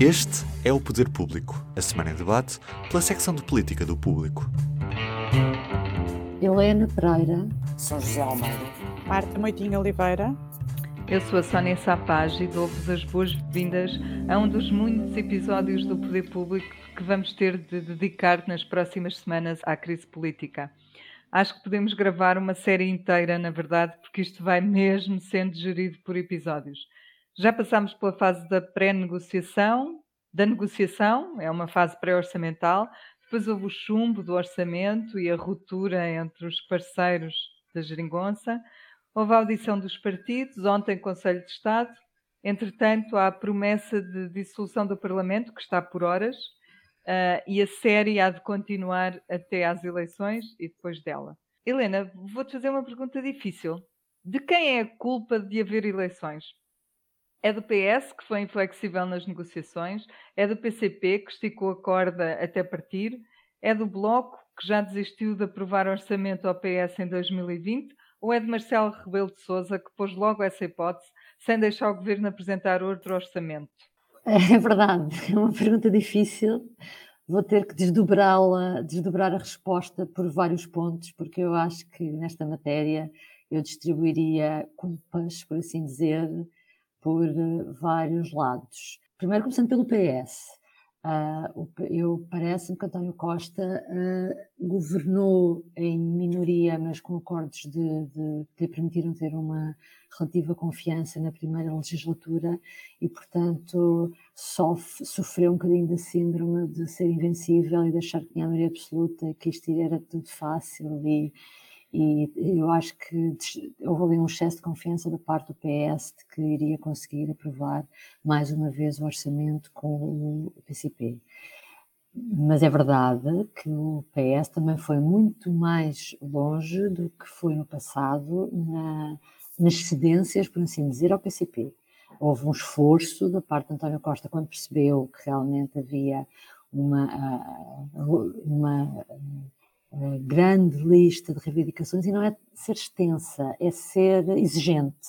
Este é o Poder Público, a semana em debate pela secção de política do Público. Helena Pereira, São José Almeida, Marta Moitinho Oliveira. Eu sou a Sónia Sapage e dou-vos as boas-vindas a um dos muitos episódios do Poder Público que vamos ter de dedicar nas próximas semanas à crise política. Acho que podemos gravar uma série inteira, na verdade, porque isto vai mesmo sendo gerido por episódios. Já passámos pela fase da pré-negociação, da negociação, é uma fase pré-orçamental, depois houve o chumbo do orçamento e a ruptura entre os parceiros da geringonça, Houve a audição dos partidos, ontem Conselho de Estado. Entretanto, há a promessa de dissolução do Parlamento, que está por horas, uh, e a série há de continuar até às eleições e depois dela. Helena, vou-te fazer uma pergunta difícil. De quem é a culpa de haver eleições? É do PS, que foi inflexível nas negociações? É do PCP, que esticou a corda até partir? É do Bloco, que já desistiu de aprovar orçamento ao PS em 2020? ou é de Marcelo Rebelo de Sousa que pôs logo essa hipótese, sem deixar o governo apresentar outro orçamento? É verdade, é uma pergunta difícil. Vou ter que desdobrá-la, desdobrar a resposta por vários pontos, porque eu acho que nesta matéria eu distribuiria culpas, por assim dizer, por vários lados. Primeiro, começando pelo PS. Uh, eu parece-me que António Costa uh, governou em minoria, mas com acordos de, de, que lhe permitiram ter uma relativa confiança na primeira legislatura e, portanto, sof, sofreu um bocadinho da síndrome de ser invencível e de achar que tinha a maioria absoluta, que isto era tudo fácil e, e eu acho que houve ali um excesso de confiança da parte do PS de que iria conseguir aprovar mais uma vez o orçamento com o PCP. Mas é verdade que o PS também foi muito mais longe do que foi no passado na, nas cedências, por assim dizer, ao PCP. Houve um esforço da parte de António Costa quando percebeu que realmente havia uma, ah, uma grande lista de reivindicações e não é ser extensa, é ser exigente.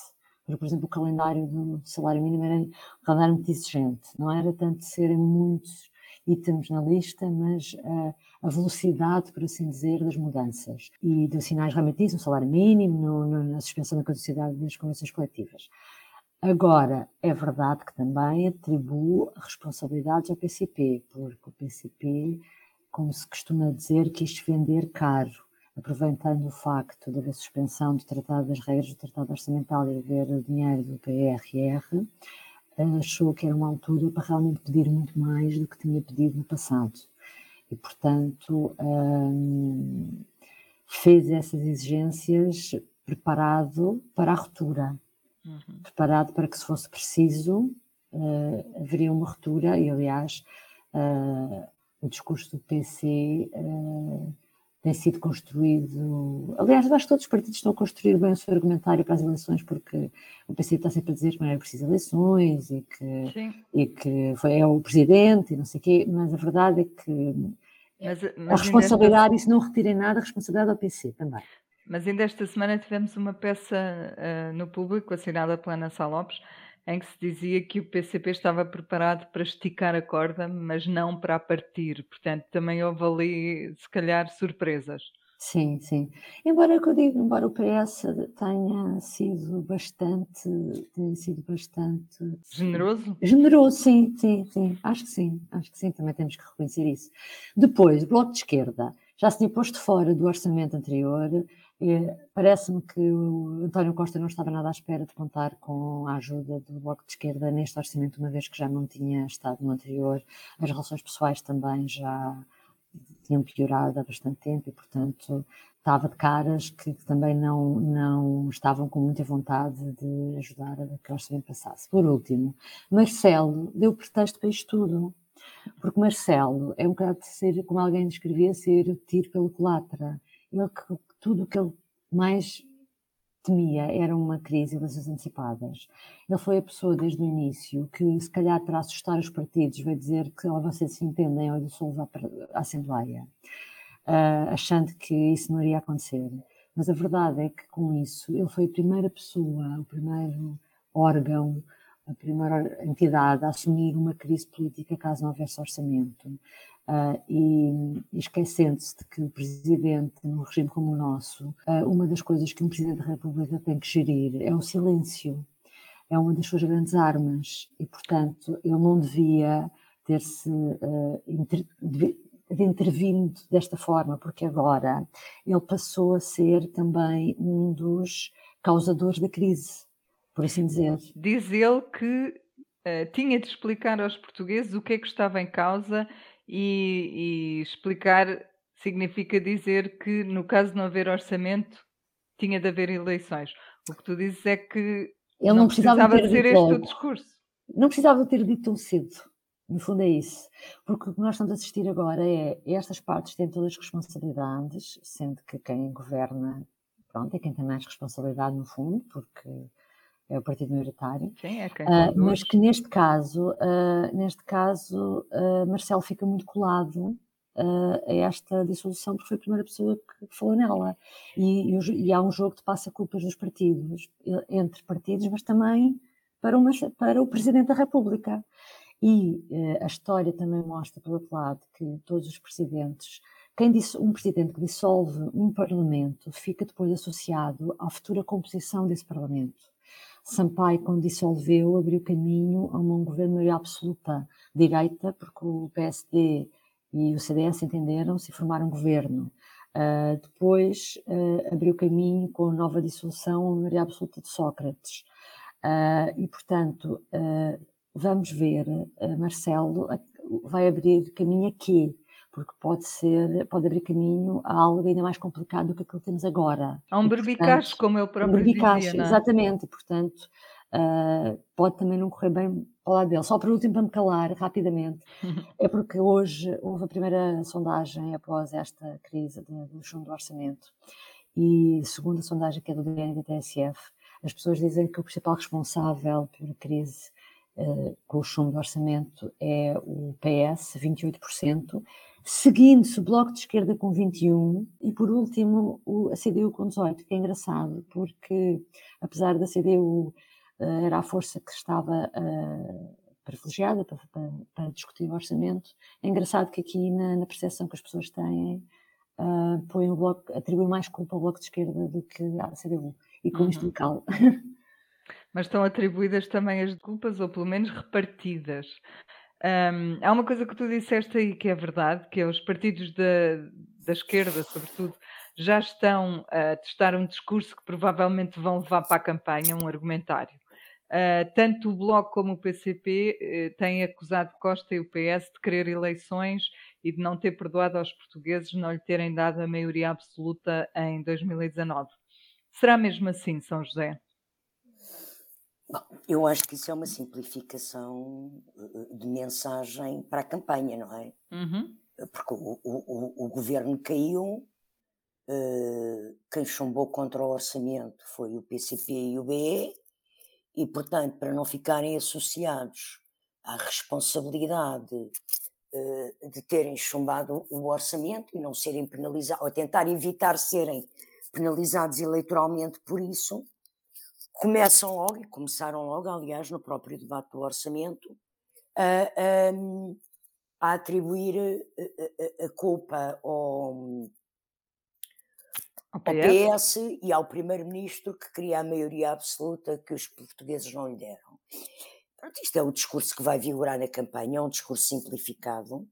Por exemplo, o calendário do salário mínimo era um calendário muito exigente, não era tanto serem muitos itens na lista, mas uh, a velocidade, por assim dizer, das mudanças e dos sinais realmente no salário mínimo, no, no, na suspensão da caducidade das convenções coletivas. Agora, é verdade que também atribuo responsabilidades ao PCP, porque o PCP como se costuma dizer, quis vender caro, aproveitando o facto de haver suspensão do Tratado das Regras do Tratado Orçamental e haver dinheiro do PRR, achou que era uma altura para realmente pedir muito mais do que tinha pedido no passado. E, portanto, hum, fez essas exigências preparado para a ruptura, uhum. preparado para que, se fosse preciso, uh, haveria uma ruptura, e aliás, uh, o discurso do PC uh, eh, tem sido construído. Aliás, acho que todos os partidos estão a construir bem o seu argumentário para as eleições, porque o PC está sempre a dizer que não era preciso eleições e que, e que foi, é o presidente e não sei o quê, mas a verdade é que mas, mas a responsabilidade, esta... e se não retirem nada, a responsabilidade é ao PC também. Mas ainda esta semana tivemos uma peça uh, no público assinada pela Ana Sá Lopes em que se dizia que o PCP estava preparado para esticar a corda, mas não para partir. Portanto, também houve ali, se calhar, surpresas. Sim, sim. Embora eu digo, embora o PS tenha sido bastante, tenha sido bastante generoso. Generoso, sim, sim, sim. Acho que sim, acho que sim. Também temos que reconhecer isso. Depois, Bloco de Esquerda já se tinha posto fora do orçamento anterior Parece-me que o António Costa não estava nada à espera de contar com a ajuda do Bloco de Esquerda neste orçamento, uma vez que já não tinha estado no anterior. As relações pessoais também já tinham piorado há bastante tempo e, portanto, estava de caras que também não, não estavam com muita vontade de ajudar a que o orçamento passasse. Por último, Marcelo deu pretexto para isto tudo. Porque Marcelo é um bocado de ser, como alguém descrevia, ser tiro pelo culatra. Ele tudo o que ele mais temia era uma crise de eleições antecipadas. Ele foi a pessoa desde o início que, se calhar, para assustar os partidos, vai dizer que ou vocês se entendem ou dissolve a Assembleia, uh, achando que isso não iria acontecer. Mas a verdade é que, com isso, ele foi a primeira pessoa, o primeiro órgão a primeira entidade a assumir uma crise política caso não houvesse orçamento. Uh, e, esquecendo-se de que o presidente, num regime como o nosso, uh, uma das coisas que um presidente da República tem que gerir é o silêncio. É uma das suas grandes armas e, portanto, ele não devia ter-se uh, inter, de, intervindo desta forma, porque agora ele passou a ser também um dos causadores da crise, por assim dizer. Diz ele que tinha de explicar aos portugueses o que é que estava em causa e, e explicar significa dizer que, no caso de não haver orçamento, tinha de haver eleições. O que tu dizes é que ele não, não precisava, precisava ser este o discurso. Não precisava ter dito tão cedo. No fundo é isso. Porque o que nós estamos a assistir agora é estas partes têm todas as responsabilidades, sendo que quem governa, pronto, é quem tem mais responsabilidade no fundo, porque é o partido maioritário. Sim, é quem uh, mas que neste caso, uh, neste caso, uh, Marcelo fica muito colado a esta dissolução porque foi a primeira pessoa que falou nela. E, e, e há um jogo de passa-culpas dos partidos, entre partidos, mas também para, uma, para o Presidente da República. E a história também mostra, pelo outro lado, que todos os presidentes quem disse, um presidente que dissolve um parlamento fica depois associado à futura composição desse parlamento. Sampaio, quando dissolveu, abriu caminho a um governo maioria absoluta direita, porque o PSD e o CDS entenderam-se e formaram um governo. Uh, depois uh, abriu caminho com a nova dissolução a maioria absoluta de Sócrates. Uh, e, portanto, vamos ver, Marcelo vai abrir caminho a quê? Porque pode ser, pode abrir caminho a algo ainda mais complicado do que aquilo que temos agora. Há um berbicacho, como ele próprio um berbicacho, dizia, não é? exatamente, portanto, uh, pode também não correr bem ao lado dele. Só por último, para me calar rapidamente, é porque hoje houve a primeira sondagem após esta crise do chumbo do orçamento e segundo a sondagem que é do DN da TSF, as pessoas dizem que o principal responsável pela crise uh, com o chumbo do orçamento é o PS, 28%, seguindo-se o Bloco de Esquerda com 21 e, por último, o, a CDU com 18, que é engraçado, porque apesar da CDU uh, eh, era a força que estava uh, privilegiada para, para, para, discutir o orçamento, é engraçado que aqui na, na percepção que as pessoas têm, uh, põe o bloco, atribui mais culpa ao Bloco de Esquerda do que à CDU, e com uhum. isto local. Mas estão atribuídas também as culpas, ou pelo menos repartidas. Um, há uma coisa que tu disseste aí que é verdade, que é os partidos da, da esquerda, sobretudo, já estão a testar um discurso que provavelmente vão levar para a campanha, um argumentário. Uh, tanto o Bloco como o PCP uh, eh, têm acusado Costa e o PS de querer eleições e de não ter perdoado aos portugueses não lhe terem dado a maioria absoluta em 2019. Será mesmo assim, São José? Bom, eu acho que isso é uma simplificação eh, de mensagem para a campanha, não é? Uhum. Porque o, o, o, governo caiu, uh, quem chumbou contra o orçamento foi o PCP e o BE, e, portanto, para não ficarem associados à responsabilidade uh, de terem chumbado o orçamento e não serem penalizados, ou tentar evitar serem penalizados eleitoralmente por isso, começam logo, e começaram logo, aliás, no próprio debate do orçamento, a, a, a atribuir a, a, culpa ao, ao PS e ao primeiro-ministro que queria a maioria absoluta que os portugueses não lhe deram. Pronto, isto é o discurso que vai vigorar na campanha, é um discurso simplificado.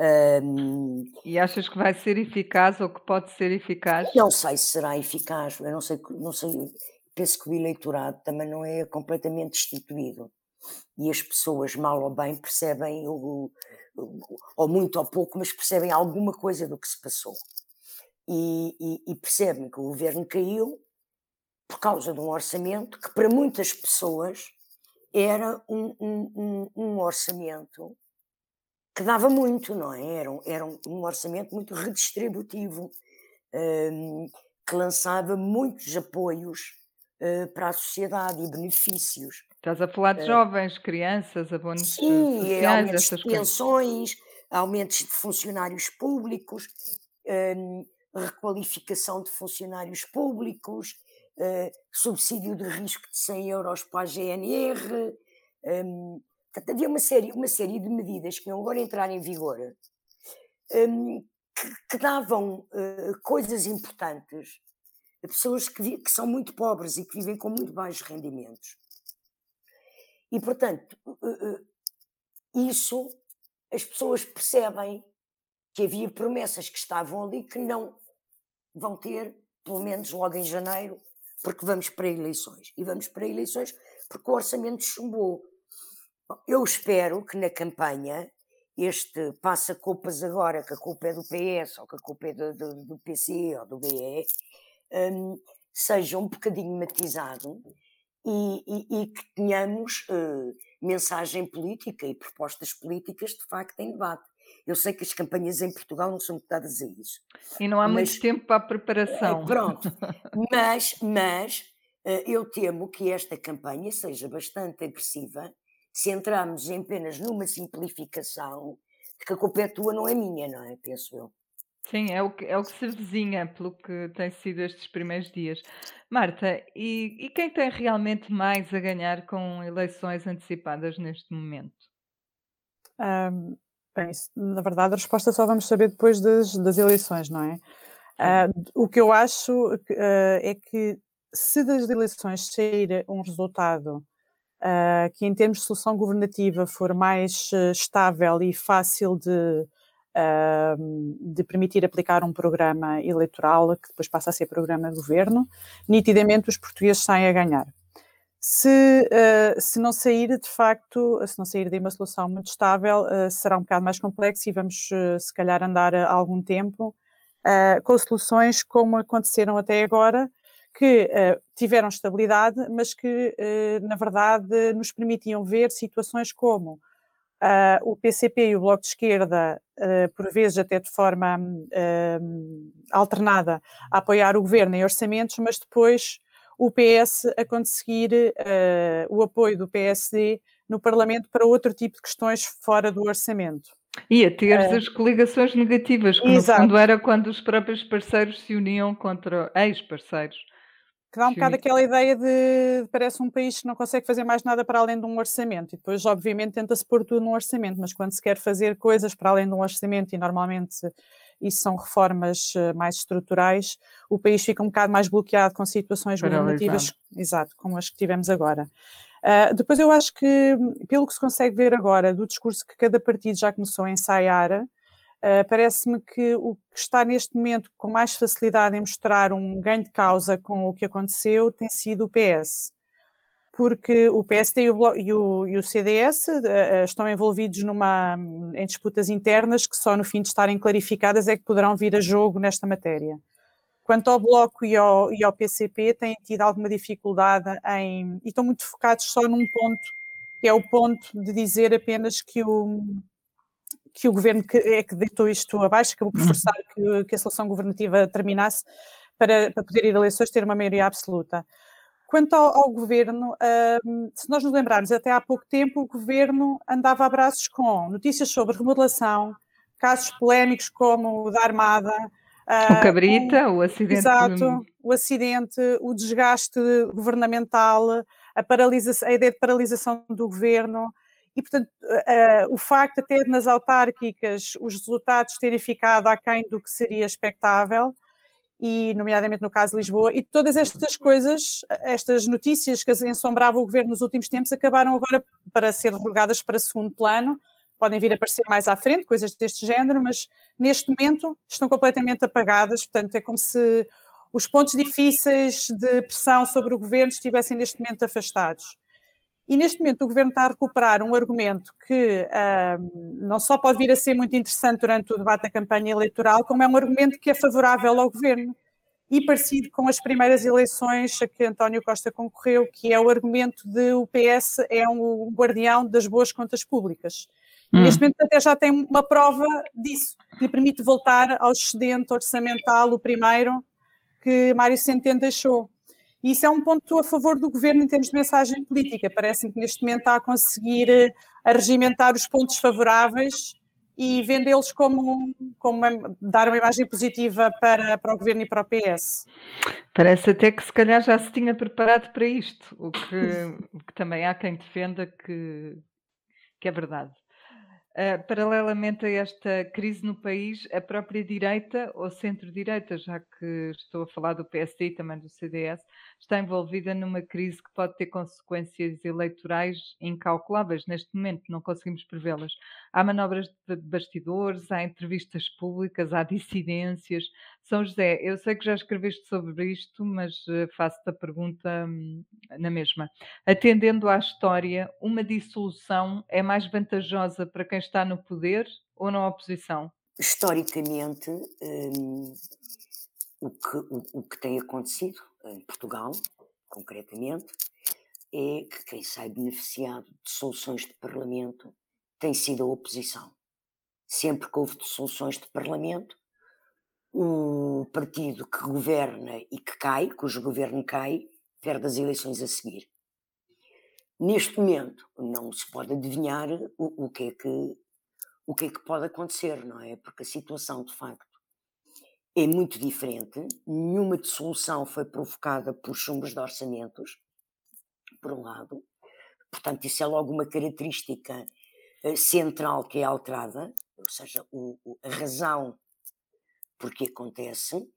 Um, e achas que vai ser eficaz ou que pode ser eficaz? Não sei se será eficaz, eu não sei, não sei penso que o eleitorado também não é completamente destituído. E as pessoas, mal ou bem, percebem, o, ou muito ou pouco, mas percebem alguma coisa do que se passou. E, e, e percebem que o governo caiu por causa de um orçamento que, para muitas pessoas, era um, um, um orçamento que dava muito, não é? Era um, era um orçamento muito redistributivo, um, que lançava muitos apoios para a sociedade e benefícios. Estás a falar de uh, jovens, crianças, abonos sim, sociais, aumentos de pensões, coisas. aumentos de funcionários públicos, um, requalificação de funcionários públicos, subsídio de risco de 100 euros para a GNR, portanto, havia uma série, uma série de medidas que iam agora entrar em vigor que, que, davam coisas importantes pessoas que, que são muito pobres e que vivem com muito baixos rendimentos. E, portanto, uh, uh, isso as pessoas percebem que havia promessas que estavam ali que não vão ter, pelo menos logo em janeiro, porque vamos para eleições. E vamos para eleições porque o orçamento chumbou. Eu espero que na campanha este passa-culpas agora, que a culpa é do PS, ou que a culpa é do, do, do PC ou do BE, um, seja um bocadinho matizado e, e, e que tenhamos uh, mensagem política e propostas políticas de facto em debate. Eu sei que as campanhas em Portugal não são dadas a isso. E não há mas, muito tempo para a preparação. É, pronto, mas, mas uh, eu temo que esta campanha seja bastante agressiva se entrarmos apenas numa simplificação que a culpa é tua, não é minha, não é? Penso eu. Sim, é o que, é o que se vizinha, pelo que tem sido estes primeiros dias. Marta, e, e quem tem realmente mais a ganhar com eleições antecipadas neste momento? Um, bem, na verdade, a resposta só vamos saber depois das, das eleições, não é? Uh, o que eu acho uh, é que se das eleições sair um resultado uh, que, em termos de solução governativa, for mais estável e fácil de, de permitir aplicar um programa eleitoral que depois passa a ser programa de governo, nitidamente os portugueses saem a ganhar. Se, uh, se não sair, de facto, se não sair de uma solução muito estável, uh, será um bocado mais complexo e vamos, uh, se calhar, andar algum tempo com soluções como aconteceram até agora, que tiveram estabilidade, mas que, na verdade, nos permitiam ver situações como uh, o PCP e o Bloco de Esquerda, por vezes até de forma alternada, a apoiar o governo em orçamentos, mas depois o PS a conseguir o apoio do PSD no Parlamento para outro tipo de questões fora do orçamento. E a ter as coligações negativas, que Exato. no fundo era quando os próprios parceiros se uniam contra ex-parceiros que dá um Sim. bocado aquela ideia de parece um país que não consegue fazer mais nada para além de um orçamento e depois obviamente tenta-se pôr tudo num orçamento, mas quando se quer fazer coisas para além de um orçamento e normalmente isso são reformas eh, mais estruturais, o país fica um bocado mais bloqueado com situações governativas, exato, como as que tivemos agora. Uh, depois eu acho que, pelo que se consegue ver agora do discurso que cada partido já começou a ensaiar, Uh, Parece-me que o que está neste momento com mais facilidade em mostrar um ganho de causa com o que aconteceu tem sido o PS. Porque o PSD e o, e o, e o CDS uh, estão envolvidos numa, em disputas internas que só no fim de estarem clarificadas é que poderão vir a jogo nesta matéria. Quanto ao Bloco e ao, e ao PCP, têm tido alguma dificuldade em. e estão muito focados só num ponto, que é o ponto de dizer apenas que o, que o governo que, é que deitou isto abaixo, acabou por uhum. forçar que, que a solução governativa terminasse para, para poder ir a eleições ter uma maioria absoluta. Quanto ao, ao governo, se nós nos lembrarmos, até há pouco tempo o governo andava a braços com notícias sobre remodelação, casos polémicos como o da Armada. Uh, o Cabrita, o, o acidente. Exato, o acidente, o desgaste governamental, a, paralisa, a ideia de paralisação do governo. E, portanto, uh, o facto até nas autárquicas os resultados terem ficado aquém do que seria expectável, e nomeadamente no caso de Lisboa, e todas estas coisas, estas notícias que ensombravam o governo nos últimos tempos, acabaram agora para ser relegadas para segundo plano, podem vir a aparecer mais à frente, coisas deste género, mas neste momento estão completamente apagadas, portanto é como se os pontos difíceis de pressão sobre o governo estivessem neste momento afastados. E neste momento o governo está a recuperar um argumento que não só pode vir a ser muito interessante durante o debate da campanha eleitoral, como é um argumento que é favorável ao governo e parecido com as primeiras eleições a que António Costa concorreu, que é o argumento de o PS é um guardião das boas contas públicas. Hum. Neste momento até já tem uma prova disso, que lhe permite voltar ao excedente orçamental, o primeiro, que Mário Centeno deixou. E isso é um ponto a favor do governo em termos de mensagem política. Parece-me que neste momento está a conseguir eh, a regimentar os pontos favoráveis e vendê-los como, como uma, dar uma imagem positiva para, para o governo e para o PS. Parece até que se calhar já se tinha preparado para isto, o que, que também há quem defenda que, que é verdade. Uh, paralelamente a esta crise no país, a própria direita ou centro-direita, já que estou a falar do PSD e também do CDS, está envolvida numa crise que pode ter consequências eleitorais incalculáveis. Neste momento não conseguimos prevê-las. Há manobras de bastidores, há entrevistas públicas, há dissidências. São José, eu sei que já escreveste sobre isto, mas uh, faço-te a pergunta hum, na mesma. Atendendo à história, uma dissolução é mais vantajosa para quem está no poder ou na oposição? Historicamente, um, o, que, o, o que tem acontecido em Portugal, concretamente, é que quem sai beneficiado de soluções de Parlamento tem sido a oposição. Sempre que houve soluções de Parlamento, o partido que governa e que cai, cujo governo cai, perde as eleições a seguir. Neste momento, não se pode adivinhar o, o, que é que, o que é que pode acontecer, não é? Porque a situação, de facto, é muito diferente. Nenhuma dissolução foi provocada por chumbos de orçamentos, por um lado. Portanto, isso é logo uma característica uh, central que é alterada, ou seja, o, o, a razão por que acontece.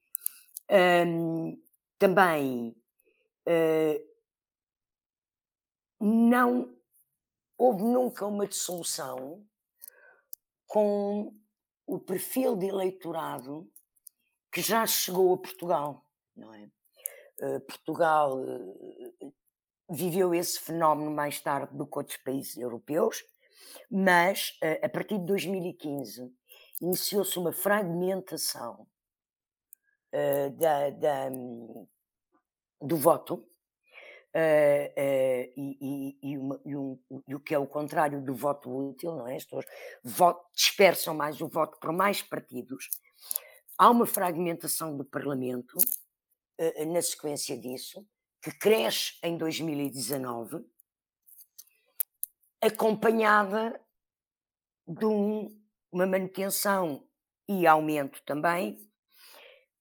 Também uh, não houve nunca uma dissolução com o perfil de eleitorado que já chegou a Portugal, não é? Uh, Portugal uh, viveu esse fenómeno mais tarde do que outros países europeus, mas uh, a partir de 2015 iniciou-se uma fragmentação da, da, do voto e, e, e, uma, um, e, o que é o contrário do voto útil, não é? As pessoas dispersam mais o voto por mais partidos. Há uma fragmentação do Parlamento uh, na sequência disso, que cresce em 2019, acompanhada de um, uma manutenção e aumento também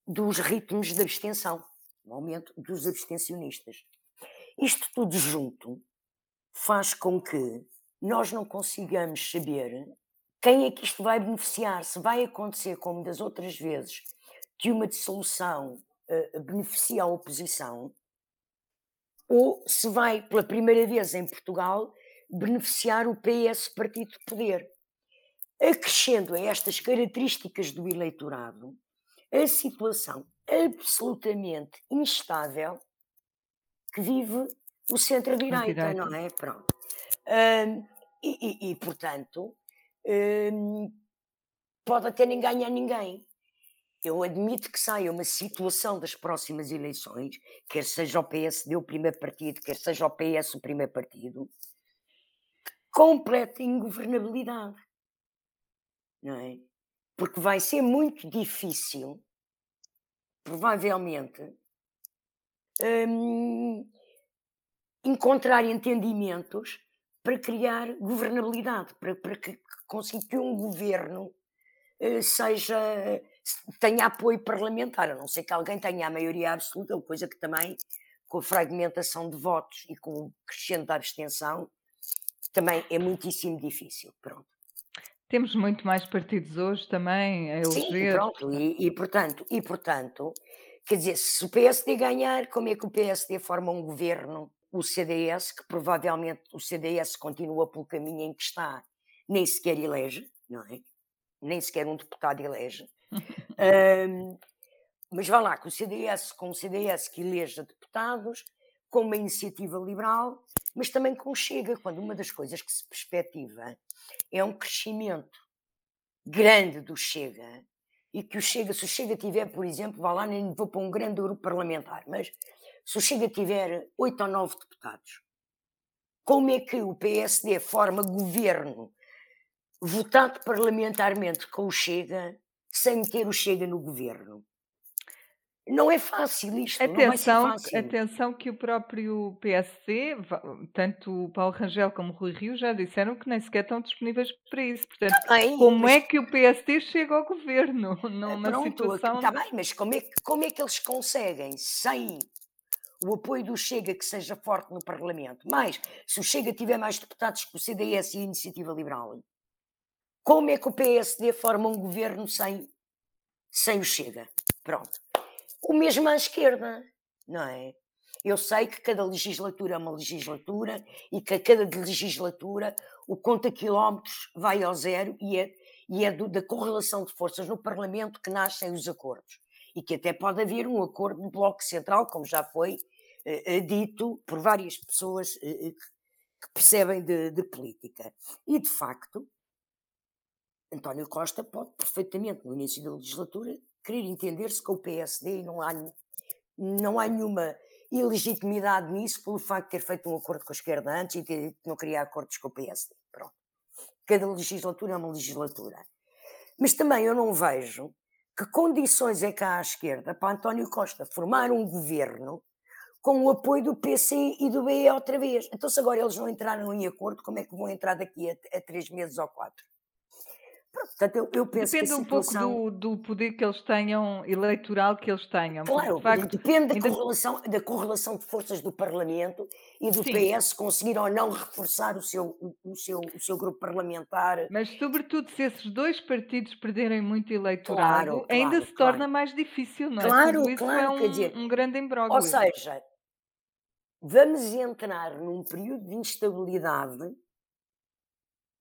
dos ritmos de abstenção, um aumento dos abstencionistas. Isto tudo junto faz com que nós não consigamos saber quem é que isto vai beneficiar, se vai acontecer como das outras vezes, que uma dissolução uh, beneficia a oposição, ou se vai, pela primeira vez em Portugal, beneficiar o PS Partido de Poder. Acrescendo a estas características do eleitorado a situação absolutamente instável que vive o centro-direita, não é? Pronto. Um, e, e, e, portanto, um, pode até nem ganhar ninguém. Eu admito que saia uma situação das próximas eleições, quer seja o PSD o primeiro partido, quer seja o PS o primeiro partido, completa ingovernabilidade. Não é? Porque vai ser muito difícil, provavelmente, um, encontrar entendimentos para criar governabilidade, para, para que conseguir que um governo uh, seja tenha apoio parlamentar, a não ser que alguém tenha a maioria absoluta, coisa que também, com a fragmentação de votos e com o crescente da abstenção, também é muitíssimo difícil. Pronto. Temos muito mais partidos hoje também a eleger. Sim, pronto, e, e, portanto, e portanto Quer dizer, se o PSD ganhar, como é que o PSD forma um governo? O CDS, que provavelmente o CDS continua pelo caminho em que está, nem sequer elege, não é? Nem sequer um deputado elege. um, mas vá lá, com o CDS, com o CDS que eleja deputados, com uma iniciativa liberal, mas também com o Chega, quando uma das coisas que se perspectiva é um crescimento grande do Chega, e que o Chega, se o Chega tiver, por exemplo, vá lá, nem vou para um grande grupo parlamentar, mas se o Chega tiver oito ou nove deputados, como é que o PSD forma governo votado parlamentarmente com o Chega sem meter o Chega no governo? não é fácil isto, atenção, fácil. Atenção que o próprio PSD, tanto o Paulo Rangel como o Rui Rio já disseram que nem sequer estão disponíveis para isso. Portanto, bem, como mas... é que o PSD chega ao governo numa Pronto, situação... Está bem, mas como é, como é que eles conseguem, sem o apoio do Chega que seja forte no Parlamento, mas se o Chega tiver mais deputados que o CDS e a Iniciativa Liberal, como é que o PSD forma um governo sem, sem o Chega? Pronto. O mesmo à esquerda, não é? Eu sei que cada legislatura é uma legislatura e que a cada legislatura o conta quilómetros vai ao zero e é, e é do, da correlação de forças no Parlamento que nascem os acordos. E que até pode haver um acordo no Bloco Central, como já foi dito por várias pessoas eh, eh que percebem de, de política. E, de facto, António Costa pode perfeitamente, no início da legislatura, querer entender-se com o PSD e não há, não há nenhuma ilegitimidade nisso pelo facto de ter feito um acordo com a esquerda antes e ter que não queria acordos com o PSD. Pronto. Cada legislatura é uma legislatura. Mas também eu não vejo que condições é que há à esquerda para António Costa formar um governo com o apoio do PC e do BE outra vez. Então, se agora eles não entraram em acordo, como é que vão entrar daqui a, a três meses ou quatro? Portanto, eu, eu penso depende que um situação... pouco do, do, poder que eles tenham, eleitoral que eles tenham. Claro, de facto, depende da, ainda... correlação, da correlação de forças do Parlamento e do Sim. PS conseguir ou não reforçar o seu, o, o, seu, o seu grupo parlamentar. Mas, sobretudo, se esses dois partidos perderem muito eleitorado, claro, ainda claro, se torna mais difícil, não é? Claro, Tudo isso claro, é um, dizer, um grande imbróglio. Ou seja, vamos entrar num período de instabilidade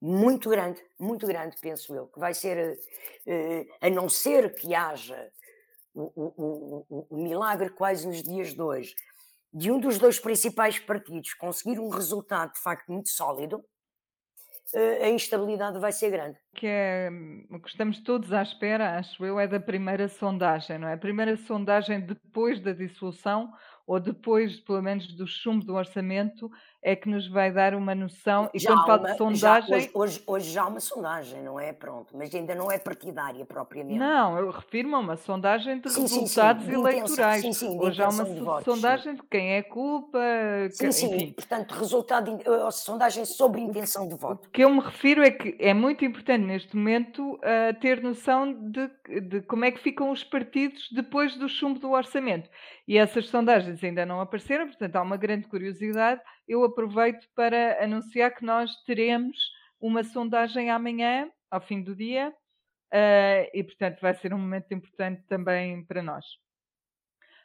muito grande, muito grande, penso eu, que vai ser, uh, a não ser que haja o, o, o, o, milagre quase nos dias de hoje, de um dos dois principais partidos conseguir um resultado de facto muito sólido, uh, a instabilidade vai ser grande. Que é o que estamos todos à espera, acho eu, é da primeira sondagem, não é? A primeira sondagem depois da dissolução ou depois, pelo menos, do chumbo do orçamento, é que nos vai dar uma noção. E já quando falo de sondagem. Já, hoje, hoje, hoje, já há uma sondagem, não é? Pronto, mas ainda não é partidária propriamente. Não, eu refiro-me a uma sondagem de sim, resultados sim, sim. eleitorais. Sim, sim, hoje há uma de sondagem de quem é culpa. Sim, sim, enfim. portanto, resultado de, uh, sondagem sobre intenção de voto. O que eu me refiro é que é muito importante neste momento uh, ter noção de, de como é que ficam os partidos depois do chumbo do orçamento. E essas sondagens ainda não apareceram, portanto há uma grande curiosidade. Eu aproveito para anunciar que nós teremos uma sondagem amanhã, ao fim do dia, uh, e portanto vai ser um momento importante também para nós.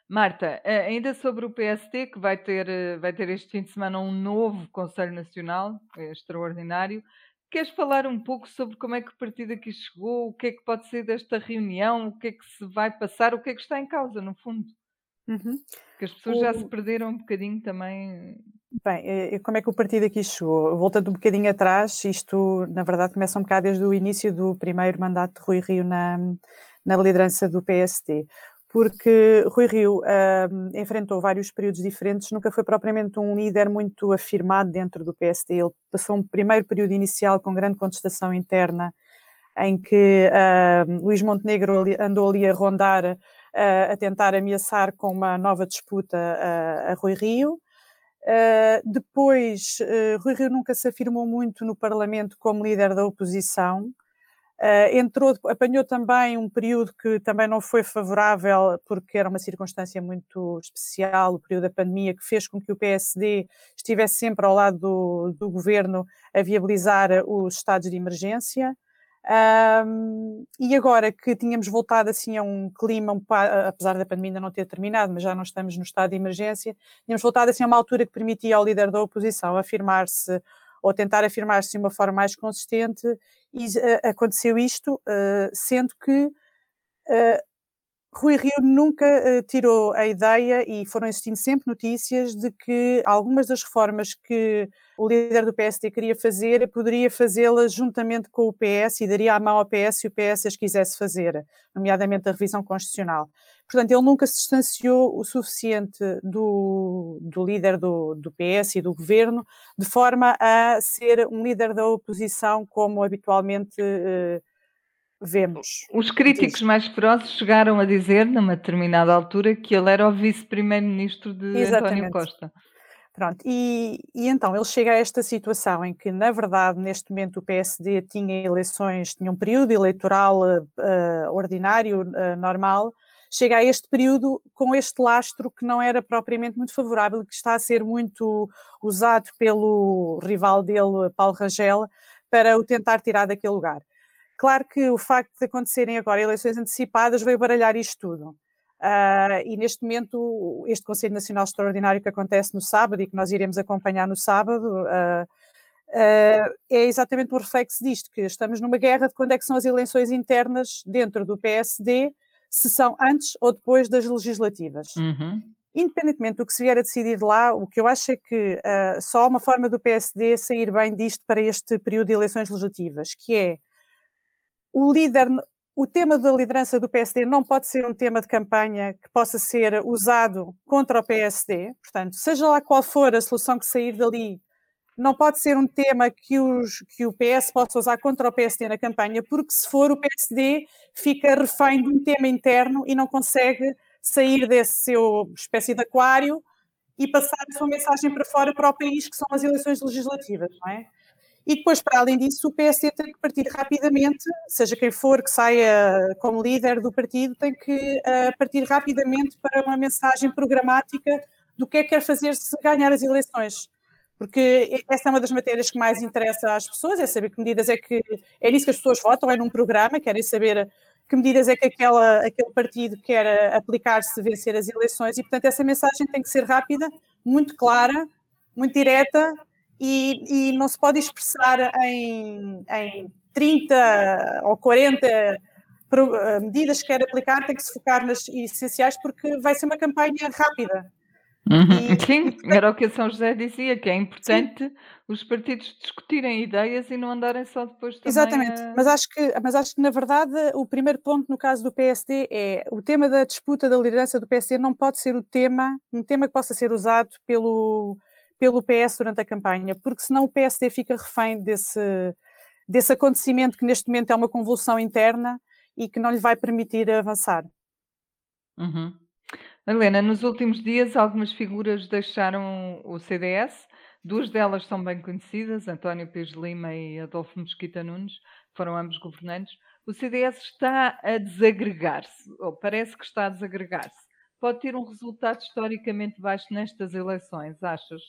Marta, uh, ainda sobre o PST, que vai ter, uh, vai ter este fim de semana um novo Conselho Nacional, é extraordinário, queres falar um pouco sobre como é que o partido aqui chegou, o que é que pode ser desta reunião, o que é que se vai passar, o que é que está em causa, no fundo? Uhum. Porque as pessoas o... já se perderam um bocadinho também. Bem, eh, como é que o partido aqui chegou? Voltando um bocadinho atrás, isto na verdade começa um bocado desde o início do primeiro mandato de Rui Rio na, na liderança do PSD. Porque Rui Rio uh, enfrentou vários períodos diferentes, nunca foi propriamente um líder muito afirmado dentro do PSD. Ele passou um primeiro período inicial com grande contestação interna, em que uh, Luís Montenegro andou ali a rondar a tentar ameaçar com uma nova disputa a, a Rui Rio. Uh, depois, uh, Rui Rio nunca se afirmou muito no Parlamento como líder da oposição. Uh, entrou, apanhou também um período que também não foi favorável, porque era uma circunstância muito especial, o período da pandemia, que fez com que o PSD estivesse sempre ao lado do, do governo a viabilizar os estados de emergência. Um, e agora que tínhamos voltado assim a um clima, um, apesar da pandemia ainda não ter terminado, mas já não estamos no estado de emergência, tínhamos voltado assim a uma altura que permitia ao líder da oposição afirmar-se ou tentar afirmar-se de uma forma mais consistente, e uh, aconteceu isto, uh, sendo que uh, Rui Rio nunca uh, tirou a ideia, e foram existindo sempre notícias, de que algumas das reformas que o líder do PSD queria fazer, poderia fazê-las juntamente com o PS e daria a mão ao PS se o PS as quisesse fazer, nomeadamente a revisão constitucional. Portanto, ele nunca se distanciou o suficiente do, do líder do, do PS e do governo, de forma a ser um líder da oposição, como habitualmente. Uh, vemos. Os críticos mais ferozes chegaram a dizer, numa determinada altura, que ele era o vice-primeiro-ministro de Exatamente. António Costa. Pronto, e, e, então ele chega a esta situação em que, na verdade, neste momento o PSD tinha eleições, tinha um período eleitoral uh, ordinário, uh, normal, chega a este período com este lastro que não era propriamente muito favorável, que está a ser muito usado pelo rival dele, Paulo Rangel, para o tentar tirar daquele lugar. Claro que o facto de acontecerem agora eleições antecipadas veio baralhar isto tudo. Uh, e neste momento, este Conselho Nacional Extraordinário que acontece no sábado e que nós iremos acompanhar no sábado, uh, uh, é exatamente um reflexo disto, que estamos numa guerra de quando é que são as eleições internas dentro do PSD, se são antes ou depois das legislativas. Uhum. Independentemente do que se vier a decidir lá, o que eu acho é que só há uma forma do PSD sair bem disto para este período de eleições legislativas, que é o líder o tema da liderança do PSD não pode ser um tema de campanha que possa ser usado contra o PSD. Portanto, seja lá qual for a solução que sair dali, não pode ser um tema que, os, que o PS possa usar contra o PSD na campanha, porque se for, o PSD fica refém de um tema interno e não consegue sair desse seu espécie de aquário e passar a sua mensagem para fora para o país, que são as eleições legislativas, não é? E depois, para além disso, o PSD tem que partir rapidamente, seja quem for que saia como líder do partido, tem que uh, partir rapidamente para uma mensagem programática do que é que quer fazer se ganhar as eleições. Porque essa é uma das matérias que mais interessa às pessoas, é saber que medidas é que. É nisso que as pessoas votam, é num programa, querem saber que medidas é que aquela, aquele partido quer aplicar se vencer as eleições, e portanto essa mensagem tem que ser rápida, muito clara, muito direta e, e não se pode expressar em, em 30 ou 40 eh, medidas que quer aplicar, tem que se focar nas essenciais porque vai ser uma campanha rápida. Uhum. E, Sim, era o que a São José dizia, que é importante Sim. os partidos discutirem ideias e não andarem só depois também Exatamente, a... mas, acho que, mas acho que na verdade o primeiro ponto no caso do PSD é o tema da disputa da liderança do PSD não pode ser o tema, um tema que possa ser usado pelo, pelo PS durante a campanha, porque senão o PSD fica refém desse, desse acontecimento que neste momento é uma convulsão interna e que não lhe vai permitir avançar. Uhum. Helena, nos últimos dias algumas figuras deixaram o CDS, duas delas são bem conhecidas, António Pires Lima e Adolfo Mesquita Nunes, foram ambos governantes. O CDS está a desagregar-se, ou parece que está a desagregar-se. Pode ter um resultado historicamente baixo nestas eleições, achas?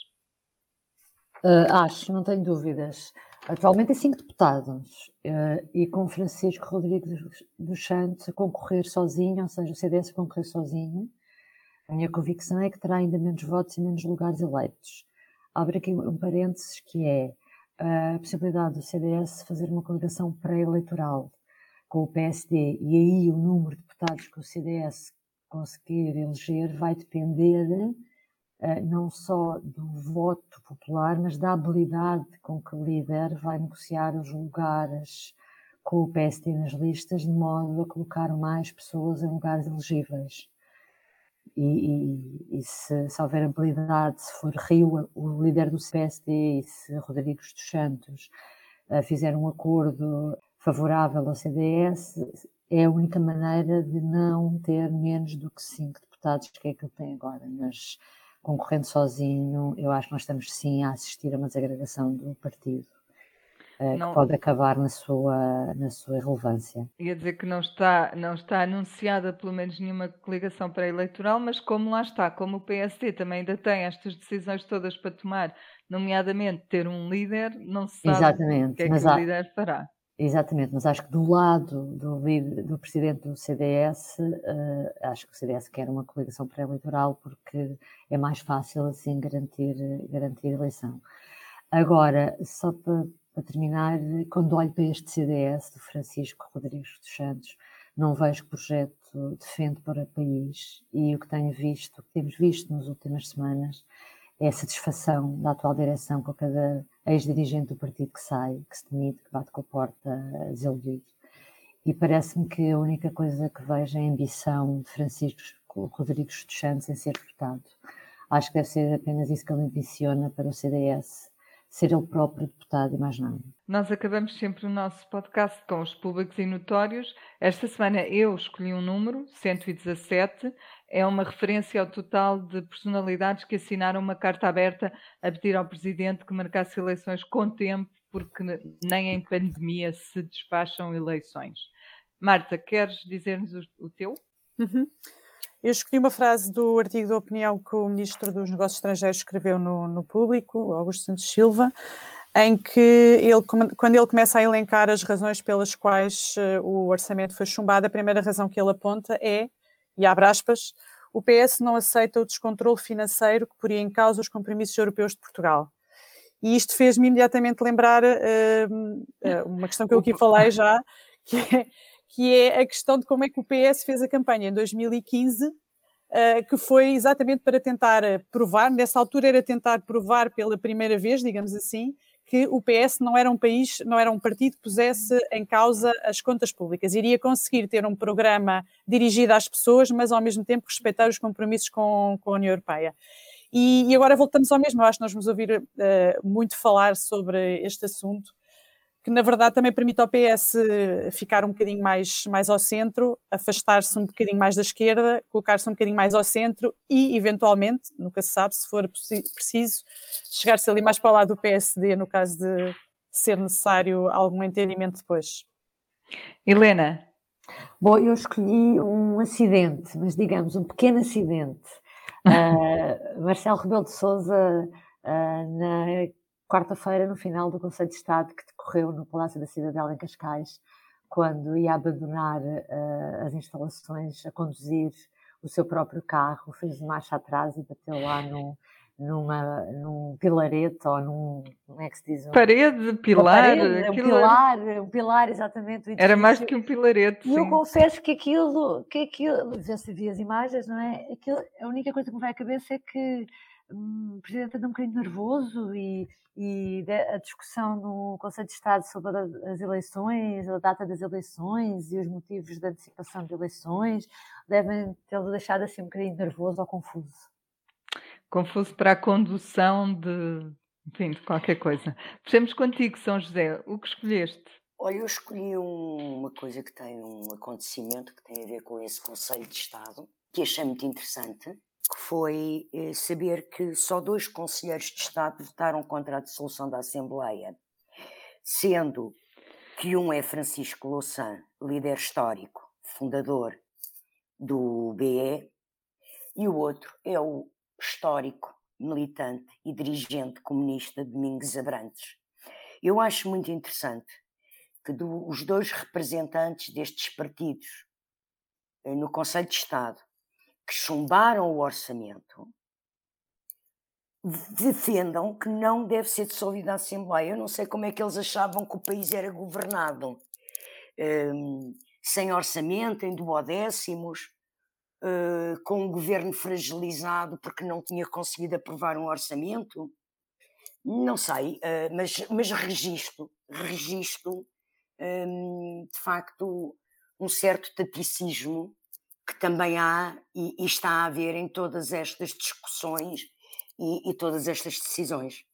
Uh, acho, não tenho dúvidas. Atualmente é cinco deputados uh, e com Francisco Rodrigues dos Santos a concorrer sozinho, ou seja, o CDS a concorrer sozinho, a minha convicção é que terá ainda menos votos e menos lugares eleitos. Abre aqui um parênteses que é a possibilidade do CDS fazer uma coligação pré-eleitoral com o PSD e aí o número de deputados que o CDS conseguir eleger vai depender não só do voto popular, mas da habilidade com que o líder vai negociar os lugares com o PSD nas listas, de modo a colocar mais pessoas em lugares elegíveis. E, e, e se, se, houver habilidade, se for Rio o líder do PSD e se Rodrigues dos Santos uh, fizer um acordo favorável ao CDS, é a única maneira de não ter menos do que cinco deputados, que é que ele tem agora. Mas concorrendo sozinho, eu acho que nós estamos sim a assistir a uma desagregação do partido. Eh, não, que pode acabar na sua, na sua irrelevância. Ia dizer que não está, não está anunciada pelo menos nenhuma coligação pré-eleitoral, mas como lá está, como o PSD também ainda tem estas decisões todas para tomar, nomeadamente ter um líder, não se sabe Exatamente, o que é que o líder fará. Exatamente, mas acho que do lado do, do presidente do CDS, uh, eh, acho que o CDS quer uma coligação pré-eleitoral porque é mais fácil assim garantir, garantir a eleição. Agora, só para, para, terminar, quando olho para este CDS do Francisco Rodrigues dos Santos, não vejo projeto defende para o país e o que tenho visto, o que temos visto nas últimas semanas, é a satisfação da atual direção com cada ex-dirigente do partido que sai, que se demite, que bate com a porta desiludido. E parece-me que a única coisa que vejo é a ambição de Francisco Rodrigues dos Santos em ser deputado. Acho que deve ser apenas isso que ele ambiciona para o CDS, ser ele próprio deputado e mais nada. Nós acabamos sempre o nosso podcast com os públicos e notórios. Esta semana eu escolhi um número, 117, é uma referência ao total de personalidades que assinaram uma carta aberta a pedir ao Presidente que marcasse eleições com tempo, porque nem em pandemia se despacham eleições. Marta, queres dizer-nos o, teu? Uhum. Eu escolhi uma frase do artigo de opinião que o Ministro dos Negócios Estrangeiros escreveu no, no Público, Augusto Santos Silva, em que ele, quando ele começa a elencar as razões pelas quais uh, o orçamento foi chumbado, a primeira razão que ele aponta é, e abre aspas, o PS não aceita o descontrole financeiro que poria em causa os compromissos europeus de Portugal. E isto fez-me imediatamente lembrar uh, uma questão que eu aqui falei já, que é que é a questão de como é que o PS fez a campanha em 2015, uh, eh, que foi exatamente para tentar eh, provar, nessa altura era tentar provar pela primeira vez, digamos assim, que o PS não era um país, não era um partido que pusesse em causa as contas públicas. Iria conseguir ter um programa dirigido às pessoas, mas ao mesmo tempo respeitar os compromissos com, com a União Europeia. E, e, agora voltamos ao mesmo. Eu acho que nós vamos ouvir uh, muito falar sobre este assunto que na verdade também permite ao PS ficar um bocadinho mais, mais ao centro, afastar-se um bocadinho mais da esquerda, colocar-se um bocadinho mais ao centro e, eventualmente, nunca se sabe, se for preciso, chegar-se ali mais para o lado do PSD, no caso de ser necessário algum entendimento depois. Helena. Bom, eu escolhi um acidente, mas digamos um pequeno acidente. Uh, Marcelo Rebelo de Souza, uh, na quarta-feira, no final do Conselho de Estado que decorreu no Palácio da Cidadela, em Cascais, quando ia abandonar uh, as instalações, a conduzir o seu próprio carro, fez marcha atrás e bateu lá no, numa, num pilarete ou num. Como é que se diz? Um, parede, pilar. Parede, um pilar, um pilar, exatamente. Era mais do que um pilarete. E eu confesso que aquilo, que aquilo, já se via as imagens, não é? Aquilo, a única coisa que me vai à cabeça é que hum, o presidente anda um bocadinho nervoso e e a discussão no Conselho de Estado sobre as eleições, a data das eleições e os motivos da antecipação de eleições devem tê-lo deixado assim um bocadinho nervoso ou confuso. Confuso para a condução de, enfim, de qualquer coisa. Fechamos contigo, São José. O que escolheste? Olha, eu escolhi um, uma coisa que tem um acontecimento que tem a ver com esse Conselho de Estado, que achei muito interessante, que foi eh, saber que só dois conselheiros de Estado votaram contra a dissolução da Assembleia, sendo que um é Francisco Louçã, líder histórico, fundador do BE, e o outro é o histórico, militante e dirigente comunista Domingos Abrantes. Eu acho muito interessante que do, os dois representantes destes partidos eh, no Conselho de Estado que chumbaram o orçamento defendam que não deve ser dissolvida a Assembleia. Eu não sei como é que eles achavam que o país era governado um, sem orçamento, em duodécimos, uh, com um governo fragilizado porque não tinha conseguido aprovar um orçamento. Não sei, uh, mas, mas registro, registro um, de facto um certo taticismo que também há e, e, está a haver em todas estas discussões e, e todas estas decisões.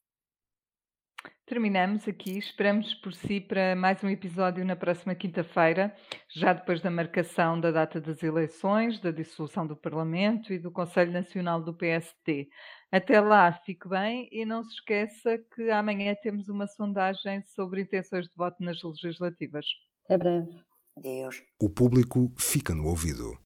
Terminamos aqui. Esperamos por si para mais um episódio na próxima quinta-feira, já depois da marcação da data das eleições, da dissolução do Parlamento e do Conselho Nacional do PST. Até lá, fique bem e não se esqueça que amanhã temos uma sondagem sobre intenções de voto nas legislativas. Até breve. Deus. O público fica no ouvido.